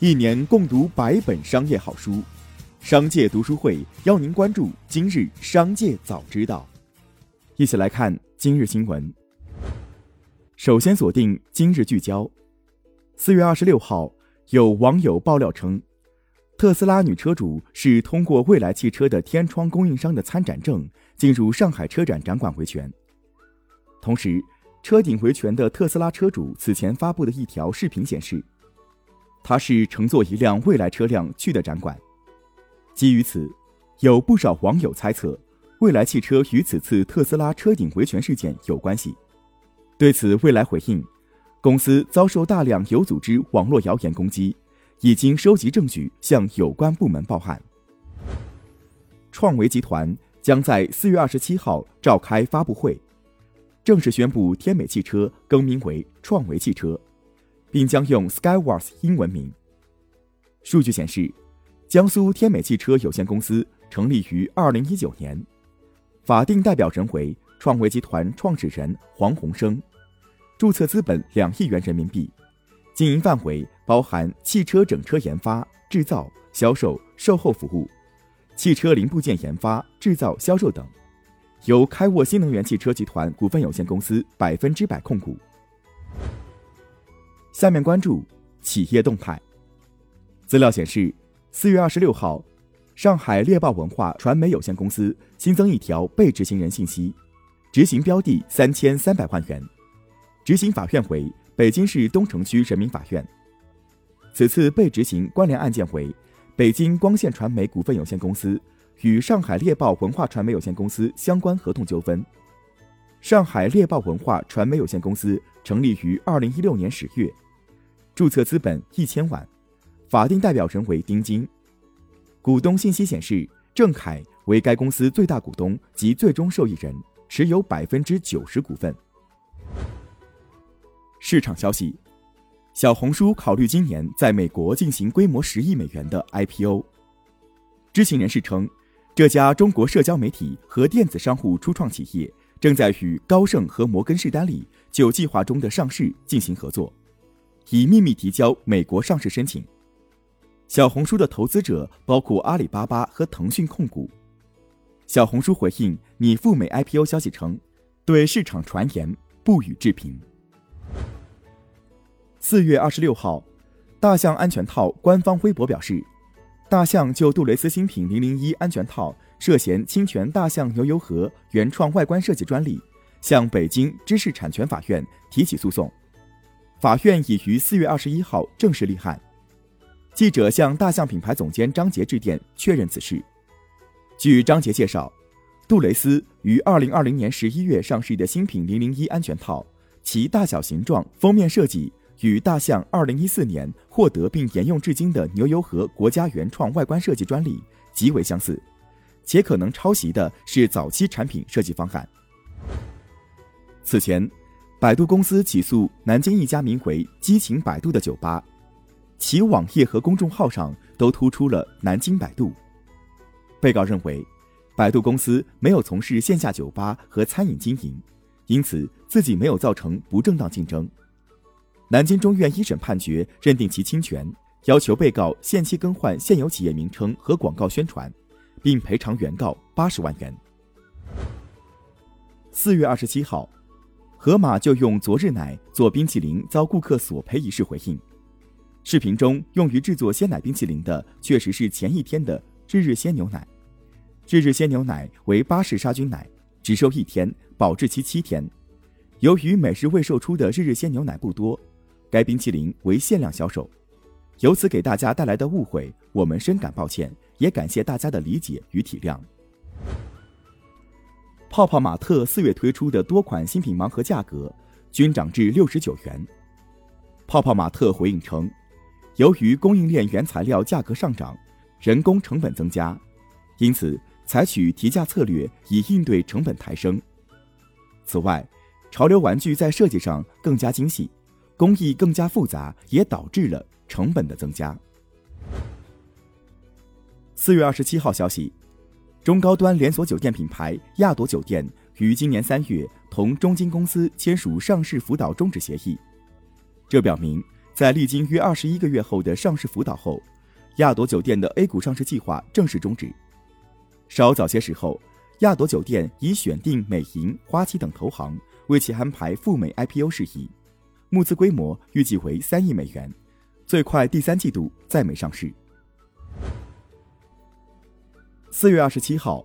一年共读百本商业好书，商界读书会邀您关注今日商界早知道。一起来看今日新闻。首先锁定今日聚焦。四月二十六号，有网友爆料称，特斯拉女车主是通过蔚来汽车的天窗供应商的参展证进入上海车展展馆维权。同时，车顶维权的特斯拉车主此前发布的一条视频显示。他是乘坐一辆蔚来车辆去的展馆。基于此，有不少网友猜测，蔚来汽车与此次特斯拉车顶维权事件有关系。对此，蔚来回应，公司遭受大量有组织网络谣言攻击，已经收集证据向有关部门报案。创维集团将在四月二十七号召开发布会，正式宣布天美汽车更名为创维汽车。并将用 Skyworth 英文名。数据显示，江苏天美汽车有限公司成立于二零一九年，法定代表人为创维集团创始人黄鸿升，注册资本两亿元人民币，经营范围包含汽车整车研发、制造、销售、售后服务，汽车零部件研发、制造、销售等，由开沃新能源汽车集团股份有限公司百分之百控股。下面关注企业动态。资料显示，四月二十六号，上海猎豹文化传媒有限公司新增一条被执行人信息，执行标的三千三百万元，执行法院为北京市东城区人民法院。此次被执行关联案件为北京光线传媒股份有限公司与上海猎豹文化传媒有限公司相关合同纠纷。上海猎豹文化传媒有限公司成立于二零一六年十月，注册资本一千万，法定代表人为丁金。股东信息显示，郑恺为该公司最大股东及最终受益人，持有百分之九十股份。市场消息：小红书考虑今年在美国进行规模十亿美元的 IPO。知情人士称，这家中国社交媒体和电子商务初创企业。正在与高盛和摩根士丹利就计划中的上市进行合作，已秘密提交美国上市申请。小红书的投资者包括阿里巴巴和腾讯控股。小红书回应拟赴美 IPO 消息称，对市场传言不予置评。四月二十六号，大象安全套官方微博表示，大象就杜蕾斯新品零零一安全套。涉嫌侵权大象牛油盒原创外观设计专利，向北京知识产权法院提起诉讼。法院已于四月二十一号正式立案。记者向大象品牌总监张杰致电确认此事。据张杰介绍，杜蕾斯于二零二零年十一月上市的新品零零一安全套，其大小、形状、封面设计与大象二零一四年获得并沿用至今的牛油盒国家原创外观设计专利极为相似。且可能抄袭的是早期产品设计方案。此前，百度公司起诉南京一家名为“激情百度”的酒吧，其网页和公众号上都突出了“南京百度”。被告认为，百度公司没有从事线下酒吧和餐饮经营，因此自己没有造成不正当竞争。南京中院一审判决认定其侵权，要求被告限期更换现有企业名称和广告宣传。并赔偿原告八十万元。四月二十七号，盒马就用昨日奶做冰淇淋遭顾客索赔一事回应。视频中用于制作鲜奶冰淇淋的确实是前一天的日日鲜牛奶。日日鲜牛奶为巴氏杀菌奶，只售一天，保质期七天。由于每日未售出的日日鲜牛奶不多，该冰淇淋为限量销售。由此给大家带来的误会，我们深感抱歉。也感谢大家的理解与体谅。泡泡玛特四月推出的多款新品盲盒价格均涨至六十九元。泡泡玛特回应称，由于供应链原材料价格上涨，人工成本增加，因此采取提价策略以应对成本抬升。此外，潮流玩具在设计上更加精细，工艺更加复杂，也导致了成本的增加。四月二十七号消息，中高端连锁酒店品牌亚朵酒店于今年三月同中金公司签署上市辅导终止协议。这表明，在历经约二十一个月后的上市辅导后，亚朵酒店的 A 股上市计划正式终止。稍早些时候，亚朵酒店已选定美银、花旗等投行为其安排赴美 IPO 事宜，募资规模预计为三亿美元，最快第三季度在美上市。四月二十七号，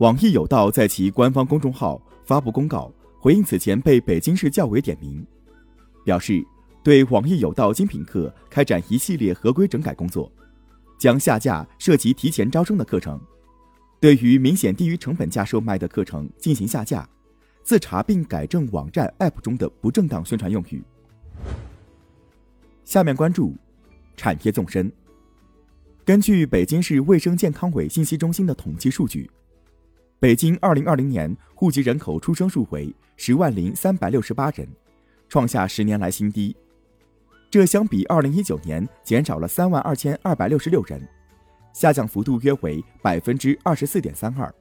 网易有道在其官方公众号发布公告，回应此前被北京市教委点名，表示对网易有道精品课开展一系列合规整改工作，将下架涉及提前招生的课程。对于明显低于成本价售卖的课程进行下架，自查并改正网站 App 中的不正当宣传用语。下面关注产业纵深。根据北京市卫生健康委信息中心的统计数据，北京2020年户籍人口出生数为十万零三百六十八人，创下十年来新低。这相比2019年减少了三万二千二百六十六人。下降幅度约为百分之二十四点三二。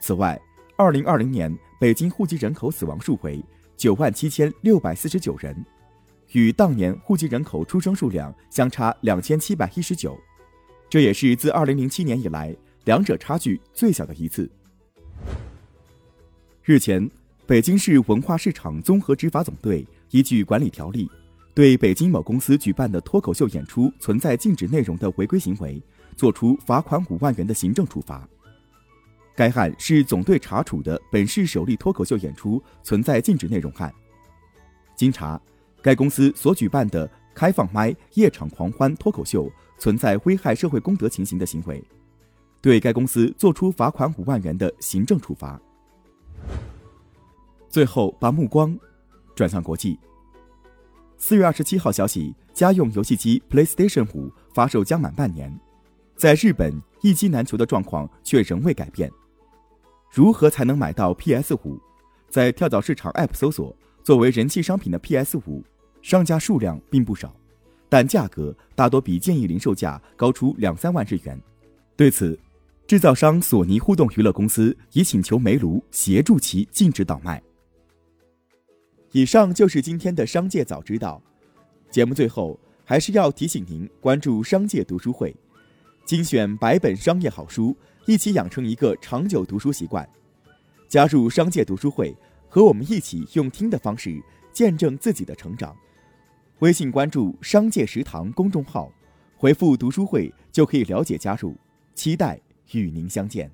此外，二零二零年北京户籍人口死亡数为九万七千六百四十九人，与当年户籍人口出生数量相差两千七百一十九，这也是自二零零七年以来两者差距最小的一次。日前，北京市文化市场综合执法总队依据管理条例，对北京某公司举办的脱口秀演出存在禁止内容的违规行为。作出罚款五万元的行政处罚。该案是总队查处的本市首例脱口秀演出存在禁止内容案。经查，该公司所举办的开放麦夜场狂欢脱口秀存在危害社会公德情形的行为，对该公司作出罚款五万元的行政处罚。最后，把目光转向国际。四月二十七号消息，家用游戏机 PlayStation 五发售将满半年。在日本，一机难求的状况却仍未改变。如何才能买到 PS 五？在跳蚤市场 App 搜索，作为人气商品的 PS 五，商家数量并不少，但价格大多比建议零售价高出两三万日元。对此，制造商索尼互动娱乐公司已请求梅卢协助其禁止倒卖。以上就是今天的商界早知道。节目最后还是要提醒您关注商界读书会。精选百本商业好书，一起养成一个长久读书习惯。加入商界读书会，和我们一起用听的方式见证自己的成长。微信关注“商界食堂”公众号，回复“读书会”就可以了解加入。期待与您相见。